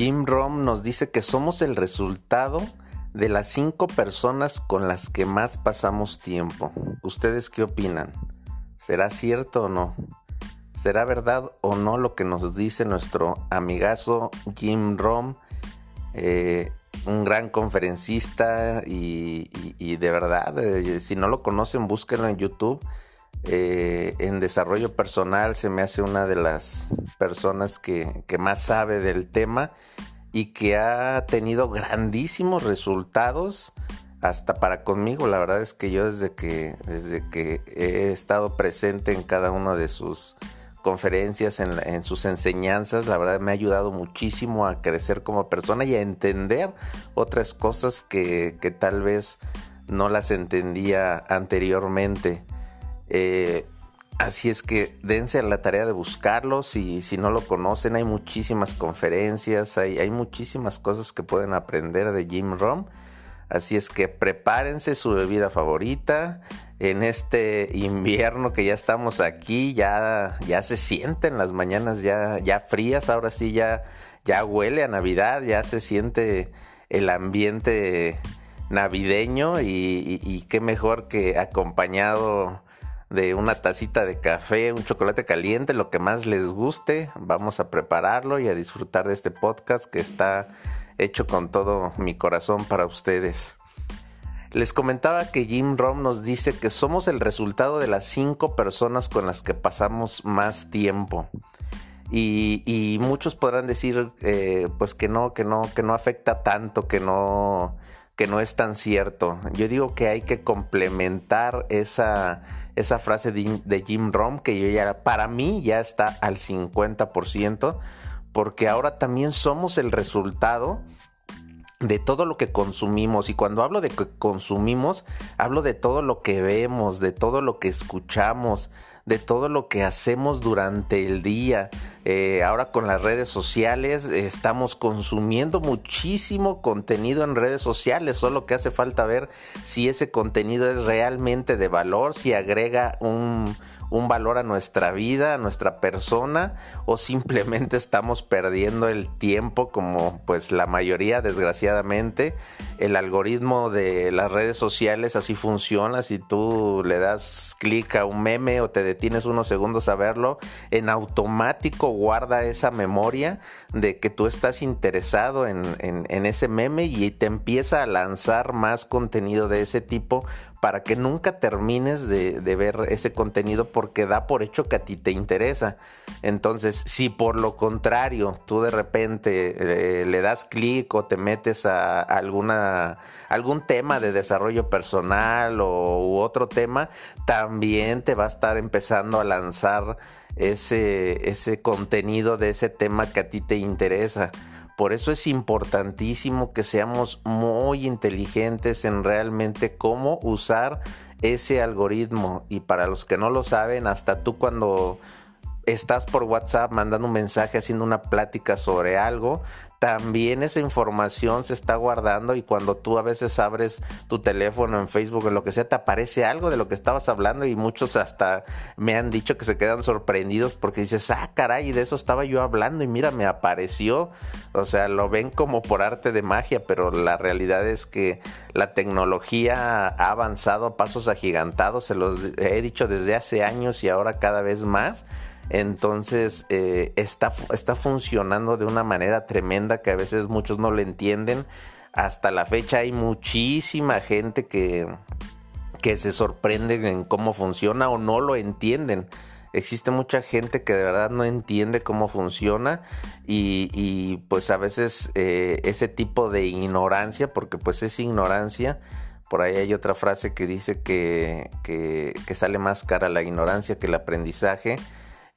Jim Rom nos dice que somos el resultado de las cinco personas con las que más pasamos tiempo. ¿Ustedes qué opinan? ¿Será cierto o no? ¿Será verdad o no lo que nos dice nuestro amigazo Jim Rom? Eh, un gran conferencista y, de verdad, eh, si no lo conocen, búsquenlo en YouTube. Eh, en desarrollo personal se me hace una de las personas que, más sabe del tema y que ha tenido grandísimos resultados hasta para conmigo. La verdad es que yo desde que, desde que he estado presente en cada una de sus conferencias, en, sus enseñanzas, la verdad me ha ayudado muchísimo a crecer como persona y a entender otras cosas que, que tal vez no las entendía anteriormente. Eh, así es que dense a la tarea de buscarlos y si no lo conocen hay muchísimas conferencias, hay, hay muchísimas cosas que pueden aprender de Jim Rom. Así es que prepárense su bebida favorita. En este invierno que ya estamos aquí, ya, ya se sienten las mañanas ya, ya frías, ahora sí ya, ya huele a Navidad, ya se siente el ambiente navideño y qué mejor que acompañado de una tacita de café, un chocolate caliente, lo que más les guste. Vamos a prepararlo y a disfrutar de este podcast que está hecho con todo mi corazón para ustedes. Les comentaba que Jim Rom nos dice que somos el resultado de las cinco personas con las que pasamos más tiempo. Y, muchos podrán decir eh, pues que no, que no, que no afecta tanto, que no, que no es tan cierto. Yo digo que hay que complementar esa, esa frase de, Jim Rom que yo ya, para mí ya está al 50%, porque ahora también somos el resultado de todo lo que consumimos. Y cuando hablo de que consumimos, hablo de todo lo que vemos, de todo lo que escuchamos, de todo lo que hacemos durante el día. Eh, ahora con las redes sociales estamos consumiendo muchísimo contenido en redes sociales, solo que hace falta ver si ese contenido es realmente de valor, si agrega un, un valor a nuestra vida, a nuestra persona, o simplemente estamos perdiendo el tiempo como pues la mayoría desgraciadamente. El algoritmo de las redes sociales así funciona, si tú le das clic a un meme o te detienes unos segundos a verlo, en automático guarda esa memoria de que tú estás interesado en, en ese meme y te empieza a lanzar más contenido de ese tipo para que nunca termines de, ver ese contenido porque da por hecho que a ti te interesa. Entonces, si por lo contrario tú de repente eh, le das clic o te metes a alguna, algún tema de desarrollo personal o otro tema, también te va a estar empezando a lanzar ese, ese contenido de ese tema que a ti te interesa. Por eso es importantísimo que seamos muy inteligentes en realmente cómo usar ese algoritmo. Y para los que no lo saben, hasta tú cuando estás por WhatsApp mandando un mensaje, haciendo una plática sobre algo, también esa información se está guardando y cuando tú a veces abres tu teléfono en Facebook o lo que sea, te aparece algo de lo que estabas hablando y muchos hasta me han dicho que se quedan sorprendidos porque dices, ah, caray, de eso estaba yo hablando y mira, me apareció. O sea, lo ven como por arte de magia, pero la realidad es que la tecnología ha avanzado a pasos agigantados, se los he dicho desde hace años y ahora cada vez más. Entonces eh, está, está funcionando de una manera tremenda que a veces muchos no lo entienden. Hasta la fecha hay muchísima gente que, que se sorprende en cómo funciona o no lo entienden. Existe mucha gente que de verdad no entiende cómo funciona y, pues a veces eh, ese tipo de ignorancia, porque pues es ignorancia, por ahí hay otra frase que dice que, que sale más cara la ignorancia que el aprendizaje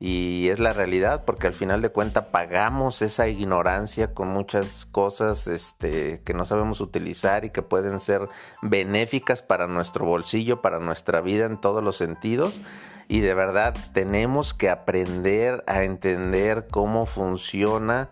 y es la realidad porque al final de cuentas pagamos esa ignorancia con muchas cosas este, que no sabemos utilizar y que pueden ser benéficas para nuestro bolsillo, para nuestra vida en todos los sentidos. Y de verdad tenemos que aprender a entender cómo funciona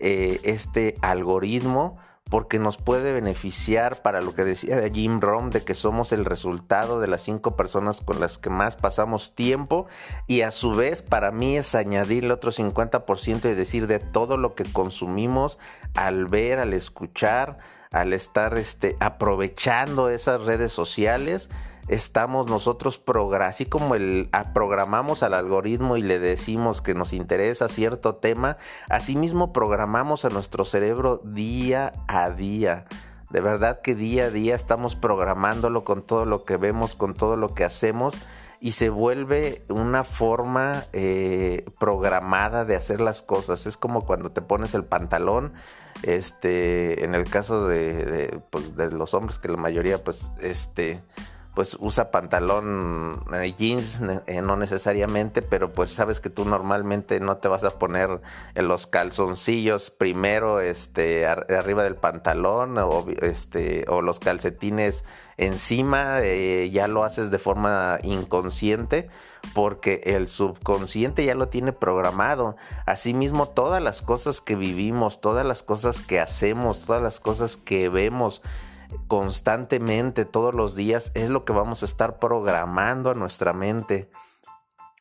eh, este algoritmo porque nos puede beneficiar para lo que decía Jim Rohn de que somos el resultado de las cinco personas con las que más pasamos tiempo y a su vez para mí es añadirle otro 50% y decir de todo lo que consumimos al ver, al escuchar, al estar este, aprovechando esas redes sociales estamos nosotros así como el programamos al algoritmo y le decimos que nos interesa cierto tema, asimismo programamos a nuestro cerebro día a día. De verdad que día a día estamos programándolo con todo lo que vemos, con todo lo que hacemos y se vuelve una forma eh, programada de hacer las cosas. Es como cuando te pones el pantalón, este, en el caso de, pues, de los hombres que la mayoría, pues, este, pues usa pantalón eh, jeans, eh, no necesariamente, pero pues sabes que tú normalmente no te vas a poner en los calzoncillos primero este arriba del pantalón o este o los calcetines encima, eh, ya lo haces de forma inconsciente porque el subconsciente ya lo tiene programado. Asimismo, todas las cosas que vivimos, todas las cosas que hacemos, todas las cosas que vemos, constantemente todos los días es lo que vamos a estar programando a nuestra mente.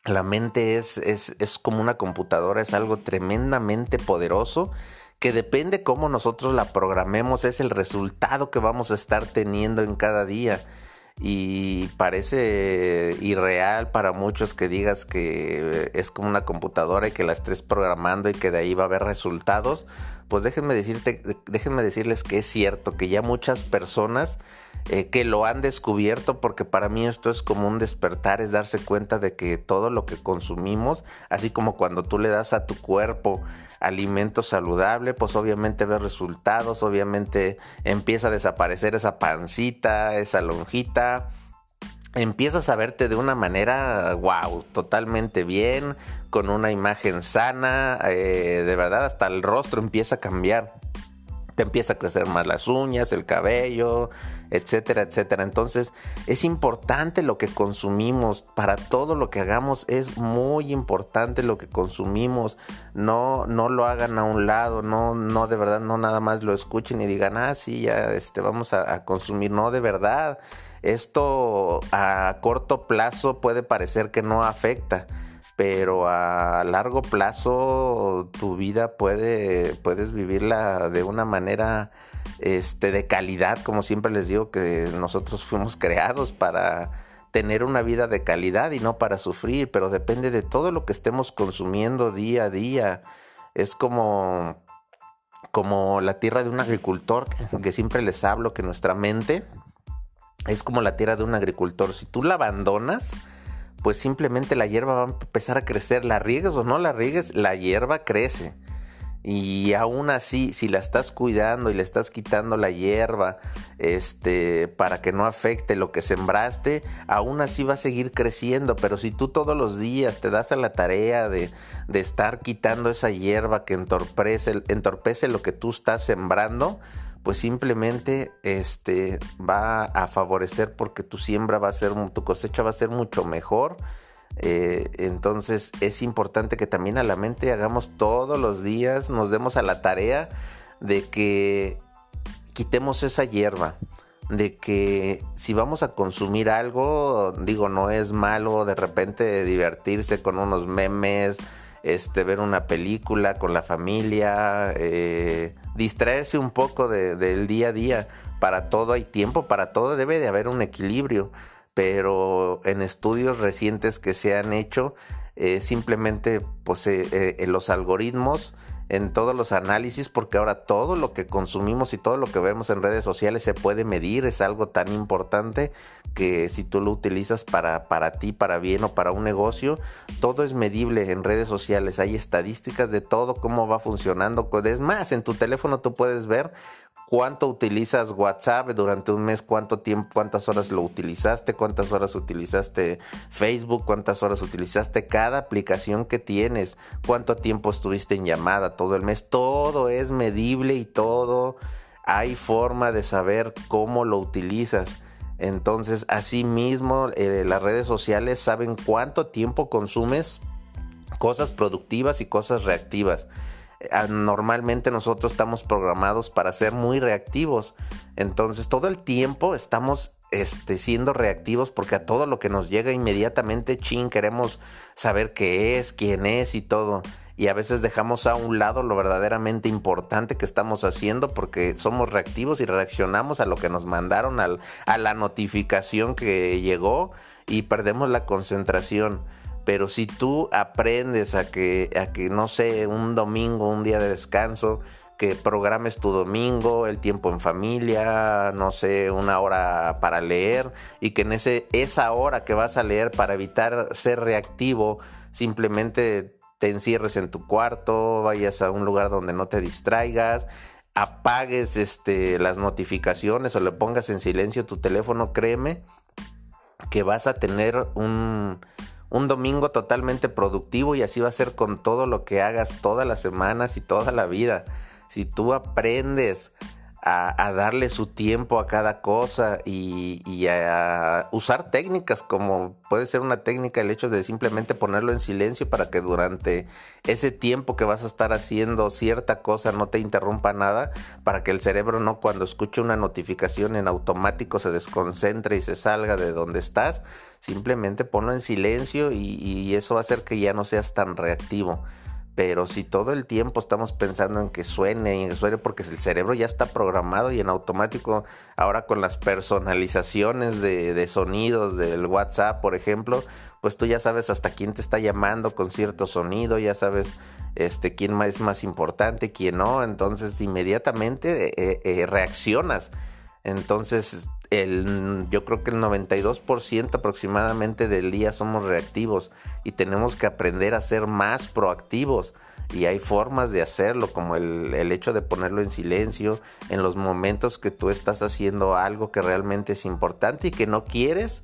La mente es, es, es como una computadora, es algo tremendamente poderoso que depende cómo nosotros la programemos, es el resultado que vamos a estar teniendo en cada día y parece irreal para muchos que digas que es como una computadora y que la estés programando y que de ahí va a haber resultados, pues déjenme decirte, déjenme decirles que es cierto que ya muchas personas eh, que lo han descubierto, porque para mí esto es como un despertar, es darse cuenta de que todo lo que consumimos, así como cuando tú le das a tu cuerpo alimento saludable, pues obviamente ves resultados, obviamente empieza a desaparecer esa pancita, esa lonjita, empiezas a verte de una manera, wow, totalmente bien, con una imagen sana, eh, de verdad hasta el rostro empieza a cambiar. Te empieza a crecer más las uñas, el cabello, etcétera, etcétera. Entonces es importante lo que consumimos, para todo lo que hagamos es muy importante lo que consumimos, no, no lo hagan a un lado, no, no de verdad, no nada más lo escuchen y digan, ah, sí, ya este, vamos a consumir, no de verdad. Esto a corto plazo puede parecer que no afecta, pero a largo plazo tu vida puede, puedes vivirla de una manera este, de calidad, como siempre les digo que nosotros fuimos creados para tener una vida de calidad y no para sufrir, pero depende de todo lo que estemos consumiendo día a día. Es como, como la tierra de un agricultor, que siempre les hablo que nuestra mente es como la tierra de un agricultor. Si tú la abandonas, pues simplemente la hierba va a empezar a crecer. La riegues o no la riegues, la hierba crece. Y aún así, si la estás cuidando y le estás quitando la hierba, este, para que no afecte lo que sembraste, aún así va a seguir creciendo. Pero si tú todos los días te das a la tarea de, de estar quitando esa hierba que entorpece, entorpece lo que tú estás sembrando, pues simplemente este va a favorecer porque tu siembra va a ser, tu cosecha va a ser mucho mejor. Eh, entonces es importante que también a la mente hagamos todos los días, nos demos a la tarea de que quitemos esa hierba, de que si vamos a consumir algo, digo, no es malo de repente divertirse con unos memes, este, ver una película con la familia, eh, distraerse un poco del día a día. Para todo hay tiempo, para todo debe de haber un equilibrio, pero en estudios recientes que se han hecho, eh, simplemente pues, eh, eh, los algoritmos en todos los análisis porque ahora todo lo que consumimos y todo lo que vemos en redes sociales se puede medir, es algo tan importante que si tú lo utilizas para, para ti, para bien o para un negocio, todo es medible en redes sociales, hay estadísticas de todo, cómo va funcionando, es más, en tu teléfono tú puedes ver cuánto utilizas WhatsApp durante un mes, cuánto tiempo, cuántas horas lo utilizaste, cuántas horas utilizaste Facebook, cuántas horas utilizaste cada aplicación que tienes, cuánto tiempo estuviste en llamada todo el mes, todo es medible y todo hay forma de saber cómo lo utilizas. Entonces, asimismo, eh, las redes sociales saben cuánto tiempo consumes cosas productivas y cosas reactivas. Normalmente nosotros estamos programados para ser muy reactivos. Entonces todo el tiempo estamos este, siendo reactivos porque a todo lo que nos llega inmediatamente, chin, queremos saber qué es, quién es y todo. Y a veces dejamos a un lado lo verdaderamente importante que estamos haciendo porque somos reactivos y reaccionamos a lo que nos mandaron, a la notificación que llegó y perdemos la concentración. Pero si tú aprendes a que, a que, no sé, un domingo, un día de descanso, que programes tu domingo, el tiempo en familia, no sé, una hora para leer y que en ese, esa hora que vas a leer para evitar ser reactivo, simplemente te encierres en tu cuarto, vayas a un lugar donde no te distraigas, apagues este, las notificaciones o le pongas en silencio tu teléfono, créeme que vas a tener un, un domingo totalmente productivo y así va a ser con todo lo que hagas todas las semanas y toda la vida. Si tú aprendes a, darle su tiempo a cada cosa y, a usar técnicas como puede ser una técnica el hecho de simplemente ponerlo en silencio para que durante ese tiempo que vas a estar haciendo cierta cosa no te interrumpa nada, para que el cerebro no cuando escuche una notificación en automático se desconcentre y se salga de donde estás, simplemente ponlo en silencio y, eso va a hacer que ya no seas tan reactivo. Pero si todo el tiempo estamos pensando en que suene y suene porque el cerebro ya está programado y en automático, ahora con las personalizaciones de, sonidos del WhatsApp, por ejemplo, pues tú ya sabes hasta quién te está llamando con cierto sonido, ya sabes este, quién es más importante, quién no, entonces inmediatamente eh, eh, reaccionas. Entonces, el, yo creo que el 92% aproximadamente del día somos reactivos y tenemos que aprender a ser más proactivos. Y hay formas de hacerlo, como el, hecho de ponerlo en silencio en los momentos que tú estás haciendo algo que realmente es importante y que no quieres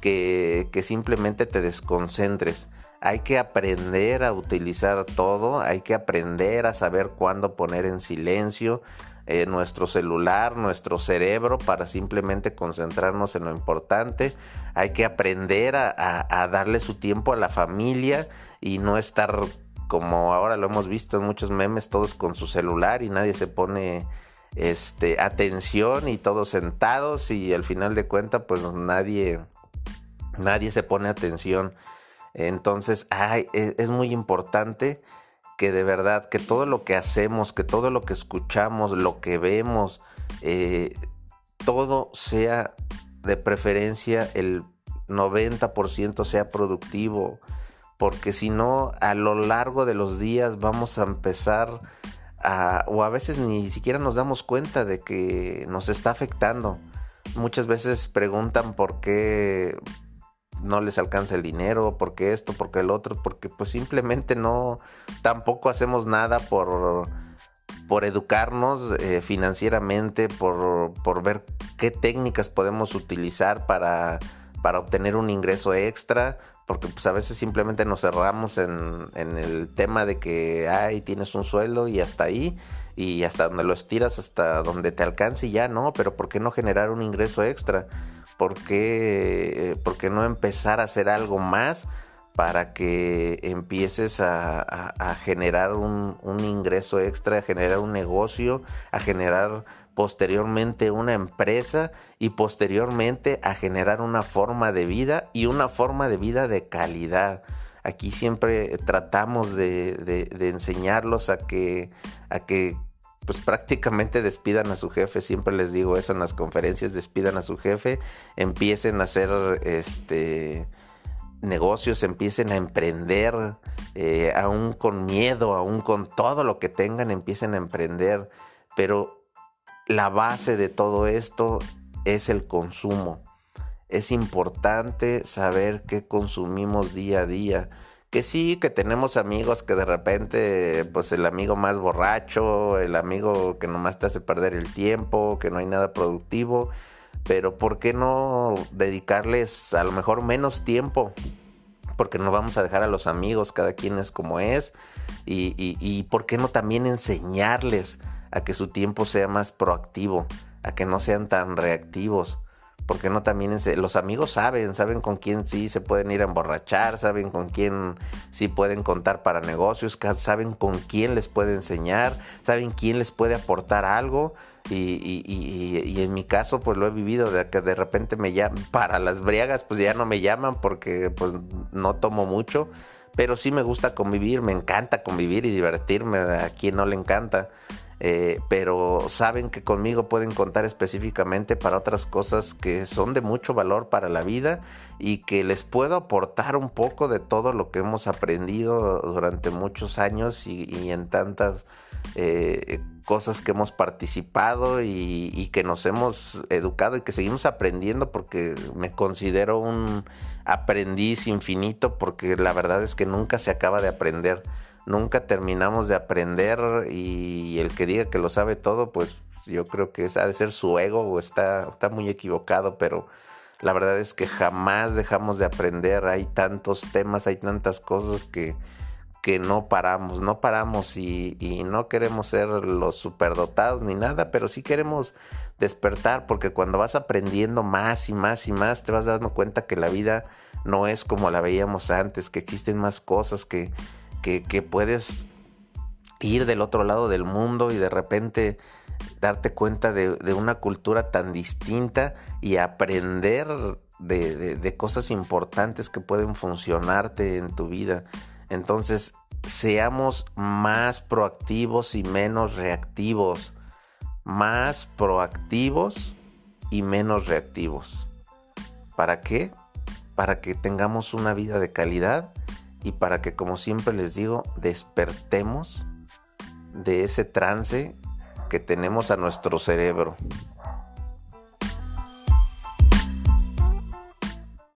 que, que simplemente te desconcentres. Hay que aprender a utilizar todo, hay que aprender a saber cuándo poner en silencio, eh, nuestro celular, nuestro cerebro para simplemente concentrarnos en lo importante. Hay que aprender a, darle su tiempo a la familia y no estar como ahora lo hemos visto en muchos memes, todos con su celular y nadie se pone este, atención y todos sentados y al final de cuentas pues nadie, nadie se pone atención. Entonces, ay, e, es muy importante que de verdad, que todo lo que hacemos, que todo lo que escuchamos, lo que vemos, eh, todo sea de preferencia el 90% sea productivo, porque si no, a lo largo de los días vamos a empezar a, o a veces ni siquiera nos damos cuenta de que nos está afectando. Muchas veces preguntan por qué no les alcanza el dinero, porque esto, porque el otro, porque pues simplemente no, tampoco hacemos nada por, por educarnos eh, financieramente, por, por, ver qué técnicas podemos utilizar para, para obtener un ingreso extra, porque pues a veces simplemente nos cerramos en, en el tema de que, ay, tienes un sueldo y hasta ahí, y hasta donde lo estiras, hasta donde te alcance y ya, ¿no? Pero ¿por qué no generar un ingreso extra? ¿Por qué, no empezar a hacer algo más para que empieces a, generar un, ingreso extra, a generar un negocio, a generar posteriormente una empresa y posteriormente a generar una forma de vida y una forma de vida de calidad? Aquí siempre tratamos de, de enseñarlos a que, a que pues prácticamente despidan a su jefe, siempre les digo eso en las conferencias, despidan a su jefe, empiecen a hacer este negocios, empiecen a emprender, eh, aún con miedo, aún con todo lo que tengan, empiecen a emprender, pero la base de todo esto es el consumo. Es importante saber qué consumimos día a día que sí, que tenemos amigos que de repente, pues el amigo más borracho, el amigo que nomás te hace perder el tiempo, que no hay nada productivo, pero ¿por qué no dedicarles a lo mejor menos tiempo? Porque no vamos a dejar a los amigos, cada quien es como es, y, y, y ¿por qué no también enseñarles a que su tiempo sea más proactivo, a que no sean tan reactivos? Porque no también los amigos saben, saben con quién sí se pueden ir a emborrachar, saben con quién sí pueden contar para negocios, saben con quién les puede enseñar, saben quién les puede aportar algo. Y, y, en mi caso pues lo he vivido de que de repente me llaman para las briagas pues ya no me llaman porque pues no tomo mucho pero sí me gusta convivir me encanta convivir y divertirme a quien no le encanta eh, pero saben que conmigo pueden contar específicamente para otras cosas que son de mucho valor para la vida y que les puedo aportar un poco de todo lo que hemos aprendido durante muchos años y, en tantas eh, cosas que hemos participado y, y, que nos hemos educado y que seguimos aprendiendo porque me considero un aprendiz infinito porque la verdad es que nunca se acaba de aprender nunca terminamos de aprender y el que diga que lo sabe todo, pues yo creo que ha de ser su ego o está, está muy equivocado, pero la verdad es que jamás dejamos de aprender, hay tantos temas, hay tantas cosas que, que no paramos, no paramos y, y, no queremos ser los superdotados ni nada, pero sí queremos despertar porque cuando vas aprendiendo más y más y más te vas dando cuenta que la vida no es como la veíamos antes, que existen más cosas, que, que, puedes ir del otro lado del mundo y de repente darte cuenta de, una cultura tan distinta y aprender de, cosas importantes que pueden funcionarte en tu vida. Entonces, seamos más proactivos y menos reactivos. Más proactivos y menos reactivos. ¿Para qué? Para que tengamos una vida de calidad y para que, como siempre les digo, despertemos de ese trance que tenemos a nuestro cerebro.